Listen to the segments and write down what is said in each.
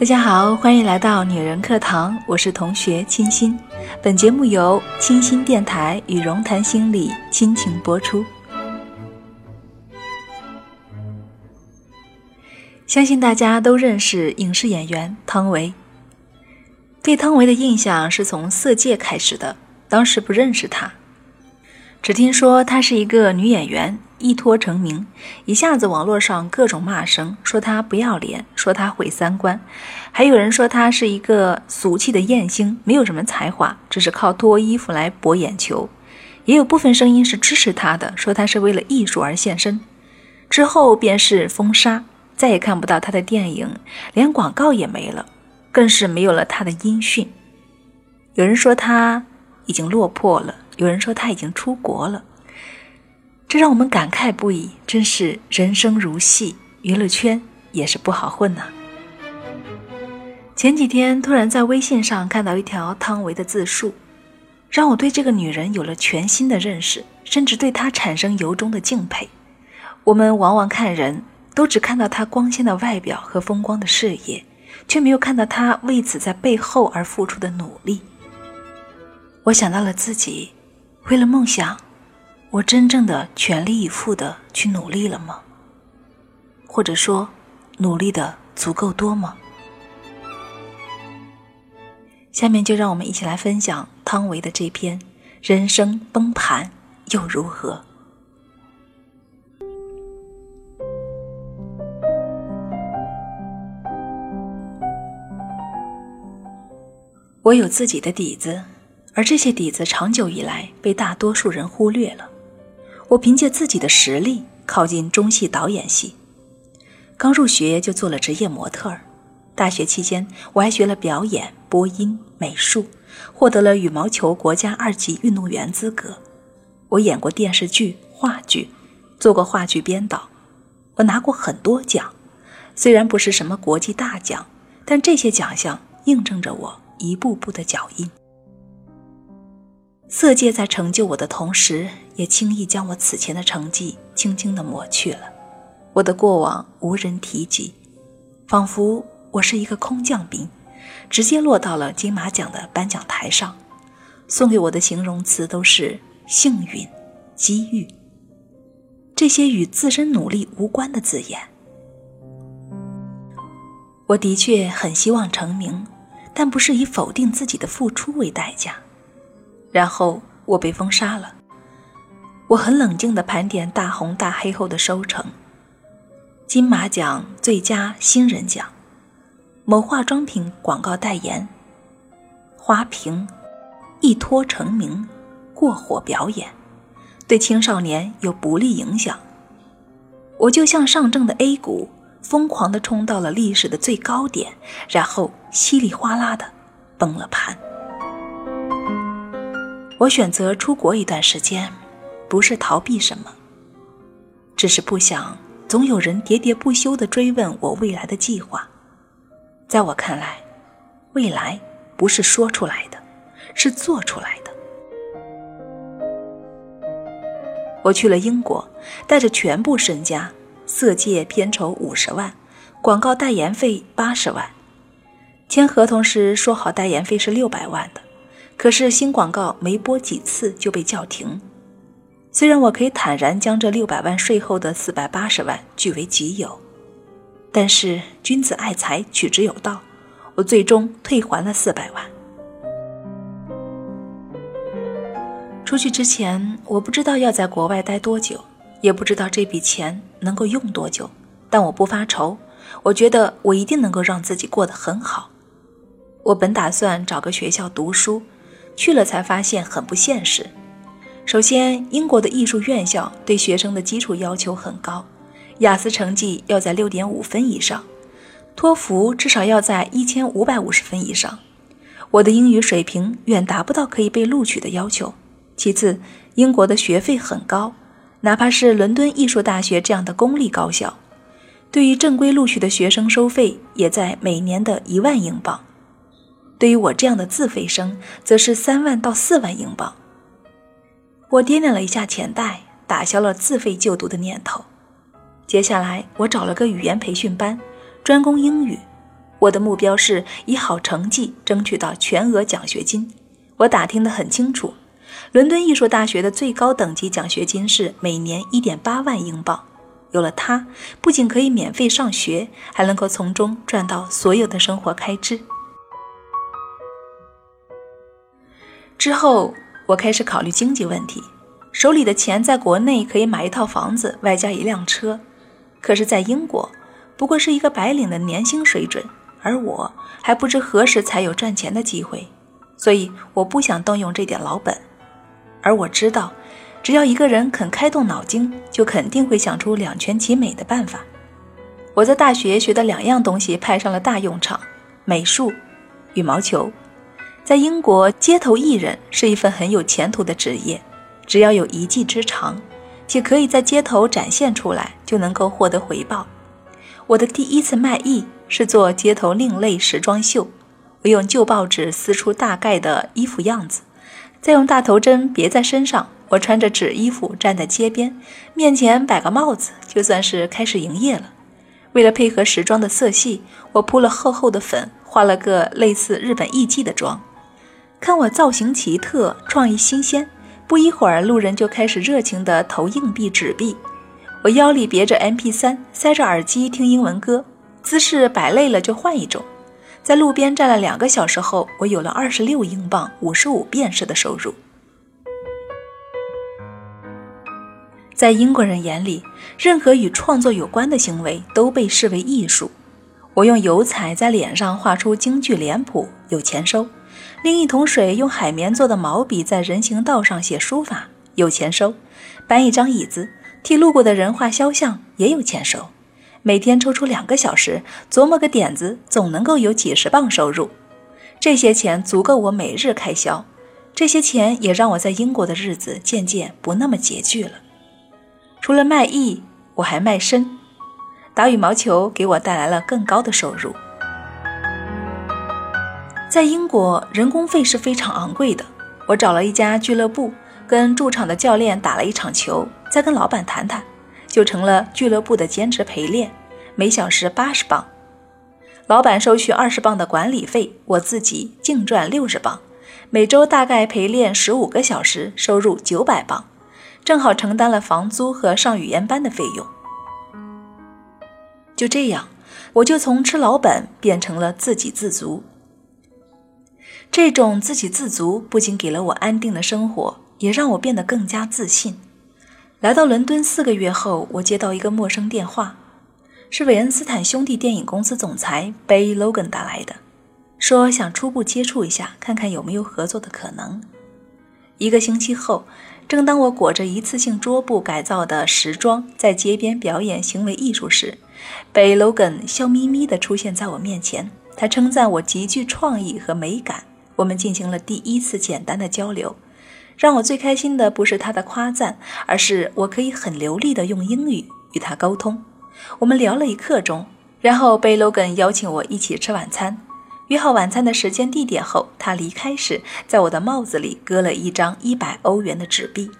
大家好，欢迎来到女人课堂，我是同学清新。本节目由清新电台与荣谈心理亲情播出。相信大家都认识影视演员汤唯。对汤唯的印象是从《色戒》开始的，当时不认识她，只听说她是一个女演员。一脱成名，一下子网络上各种骂声，说她不要脸，说她毁三观，还有人说她是一个俗气的艳星，没有什么才华，只是靠脱衣服来博眼球。也有部分声音是支持他的，说他是为了艺术而献身。之后便是封杀，再也看不到他的电影，连广告也没了，更是没有了他的音讯。有人说他已经落魄了，有人说他已经出国了。这让我们感慨不已，真是人生如戏，娱乐圈也是不好混呐。前几天突然在微信上看到一条汤唯的自述，让我对这个女人有了全新的认识，甚至对她产生由衷的敬佩。我们往往看人都只看到她光鲜的外表和风光的事业，却没有看到她为此在背后而付出的努力。我想到了自己，为了梦想。我真正的全力以赴的去努力了吗？或者说，努力的足够多吗？下面就让我们一起来分享汤唯的这篇《人生崩盘又如何》。我有自己的底子，而这些底子长久以来被大多数人忽略了。我凭借自己的实力靠近中戏导演系，刚入学就做了职业模特儿。大学期间，我还学了表演、播音、美术，获得了羽毛球国家二级运动员资格。我演过电视剧、话剧，做过话剧编导。我拿过很多奖，虽然不是什么国际大奖，但这些奖项印证着我一步步的脚印。色戒在成就我的同时，也轻易将我此前的成绩轻轻地抹去了。我的过往无人提及，仿佛我是一个空降兵，直接落到了金马奖的颁奖台上。送给我的形容词都是幸运、机遇，这些与自身努力无关的字眼。我的确很希望成名，但不是以否定自己的付出为代价。然后我被封杀了。我很冷静地盘点大红大黑后的收成：金马奖最佳新人奖，某化妆品广告代言，花瓶，一脱成名，过火表演，对青少年有不利影响。我就像上证的 A 股，疯狂地冲到了历史的最高点，然后稀里哗啦的崩了盘。我选择出国一段时间，不是逃避什么，只是不想总有人喋喋不休地追问我未来的计划。在我看来，未来不是说出来的，是做出来的。我去了英国，带着全部身家，色戒片酬五十万，广告代言费八十万。签合同时说好代言费是六百万的。可是新广告没播几次就被叫停。虽然我可以坦然将这六百万税后的四百八十万据为己有，但是君子爱财，取之有道，我最终退还了四百万。出去之前，我不知道要在国外待多久，也不知道这笔钱能够用多久，但我不发愁，我觉得我一定能够让自己过得很好。我本打算找个学校读书。去了才发现很不现实。首先，英国的艺术院校对学生的基础要求很高，雅思成绩要在六点五分以上，托福至少要在一千五百五十分以上。我的英语水平远达不到可以被录取的要求。其次，英国的学费很高，哪怕是伦敦艺术大学这样的公立高校，对于正规录取的学生收费也在每年的一万英镑。对于我这样的自费生，则是三万到四万英镑。我掂量了一下钱袋，打消了自费就读的念头。接下来，我找了个语言培训班，专攻英语。我的目标是以好成绩争取到全额奖学金。我打听得很清楚，伦敦艺术大学的最高等级奖学金是每年一点八万英镑。有了它，不仅可以免费上学，还能够从中赚到所有的生活开支。之后，我开始考虑经济问题，手里的钱在国内可以买一套房子，外加一辆车，可是，在英国，不过是一个白领的年薪水准。而我还不知何时才有赚钱的机会，所以我不想动用这点老本。而我知道，只要一个人肯开动脑筋，就肯定会想出两全其美的办法。我在大学学的两样东西派上了大用场：美术、羽毛球。在英国，街头艺人是一份很有前途的职业，只要有一技之长，且可以在街头展现出来，就能够获得回报。我的第一次卖艺。是做街头另类时装秀，我用旧报纸撕出大概的衣服样子，再用大头针别在身上。我穿着纸衣服站在街边，面前摆个帽子，就算是开始营业了。为了配合时装的色系，我铺了厚厚的粉，画了个类似日本艺妓的妆。看我造型奇特，创意新鲜，不一会儿路人就开始热情地投硬币、纸币。我腰里别着 MP3，塞着耳机听英文歌。姿势摆累了就换一种，在路边站了两个小时后，我有了二十六英镑五十五便士的收入。在英国人眼里，任何与创作有关的行为都被视为艺术。我用油彩在脸上画出京剧脸谱，有钱收；拎一桶水，用海绵做的毛笔在人行道上写书法，有钱收；搬一张椅子，替路过的人画肖像，也有钱收。每天抽出两个小时琢磨个点子，总能够有几十磅收入。这些钱足够我每日开销，这些钱也让我在英国的日子渐渐不那么拮据了。除了卖艺，我还卖身，打羽毛球给我带来了更高的收入。在英国，人工费是非常昂贵的。我找了一家俱乐部，跟驻场的教练打了一场球，再跟老板谈谈。就成了俱乐部的兼职陪练，每小时八十磅，老板收取二十磅的管理费，我自己净赚六十磅，每周大概陪练十五个小时，收入九百磅，正好承担了房租和上语言班的费用。就这样，我就从吃老本变成了自给自足。这种自给自足不仅给了我安定的生活，也让我变得更加自信。来到伦敦四个月后，我接到一个陌生电话，是韦恩斯坦兄弟电影公司总裁 Bay Logan 打来的，说想初步接触一下，看看有没有合作的可能。一个星期后，正当我裹着一次性桌布改造的时装在街边表演行为艺术时，Bay Logan 笑眯眯地出现在我面前，他称赞我极具创意和美感。我们进行了第一次简单的交流。让我最开心的不是他的夸赞，而是我可以很流利的用英语与他沟通。我们聊了一刻钟，然后被 Logan 邀请我一起吃晚餐。约好晚餐的时间地点后，他离开时在我的帽子里搁了一张一百欧元的纸币。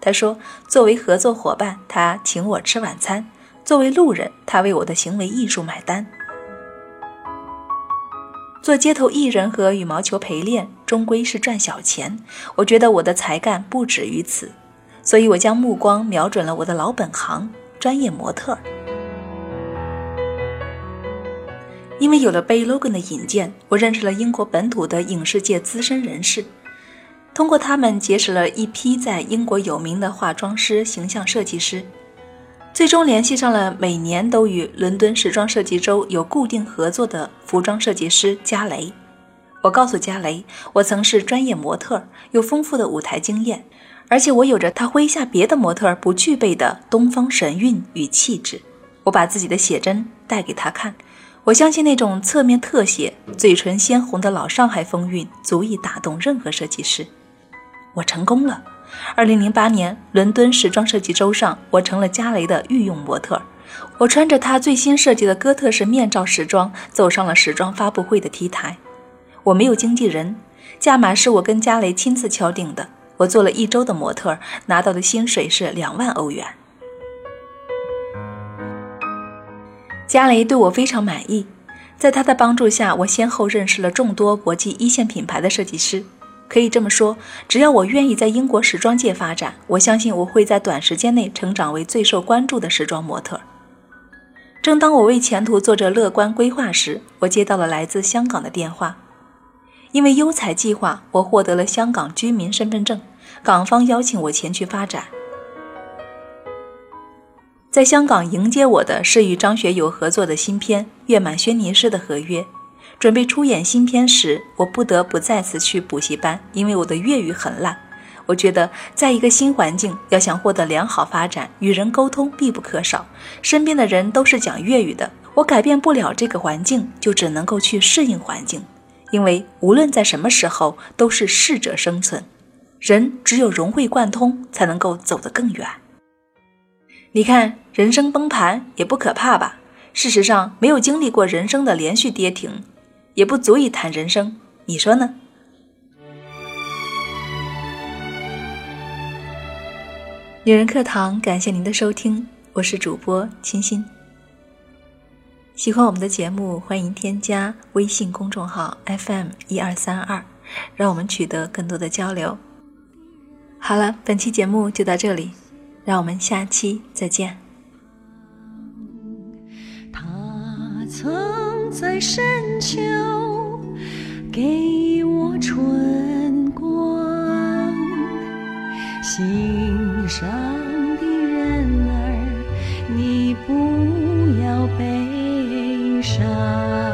他说：“作为合作伙伴，他请我吃晚餐；作为路人，他为我的行为艺术买单。”做街头艺人和羽毛球陪练，终归是赚小钱。我觉得我的才干不止于此，所以我将目光瞄准了我的老本行——专业模特。因为有了 Bay Logan 的引荐，我认识了英国本土的影视界资深人士，通过他们结识了一批在英国有名的化妆师、形象设计师。最终联系上了每年都与伦敦时装设计周有固定合作的服装设计师加雷。我告诉加雷，我曾是专业模特，有丰富的舞台经验，而且我有着他麾下别的模特不具备的东方神韵与气质。我把自己的写真带给他看，我相信那种侧面特写、嘴唇鲜红的老上海风韵足以打动任何设计师。我成功了。二零零八年伦敦时装设计周上，我成了加雷的御用模特。我穿着他最新设计的哥特式面罩时装，走上了时装发布会的 T 台。我没有经纪人，价码是我跟加雷亲自敲定的。我做了一周的模特，拿到的薪水是两万欧元。加雷对我非常满意，在他的帮助下，我先后认识了众多国际一线品牌的设计师。可以这么说，只要我愿意在英国时装界发展，我相信我会在短时间内成长为最受关注的时装模特。正当我为前途做着乐观规划时，我接到了来自香港的电话。因为优才计划，我获得了香港居民身份证，港方邀请我前去发展。在香港迎接我的是与张学友合作的新片《月满轩尼诗》的合约。准备出演新片时，我不得不再次去补习班，因为我的粤语很烂。我觉得，在一个新环境，要想获得良好发展，与人沟通必不可少。身边的人都是讲粤语的，我改变不了这个环境，就只能够去适应环境。因为无论在什么时候，都是适者生存。人只有融会贯通，才能够走得更远。你看，人生崩盘也不可怕吧？事实上，没有经历过人生的连续跌停。也不足以谈人生，你说呢？女人课堂，感谢您的收听，我是主播清新。喜欢我们的节目，欢迎添加微信公众号 FM 一二三二，让我们取得更多的交流。好了，本期节目就到这里，让我们下期再见。他曾。在深秋给我春光，心上的人儿，你不要悲伤。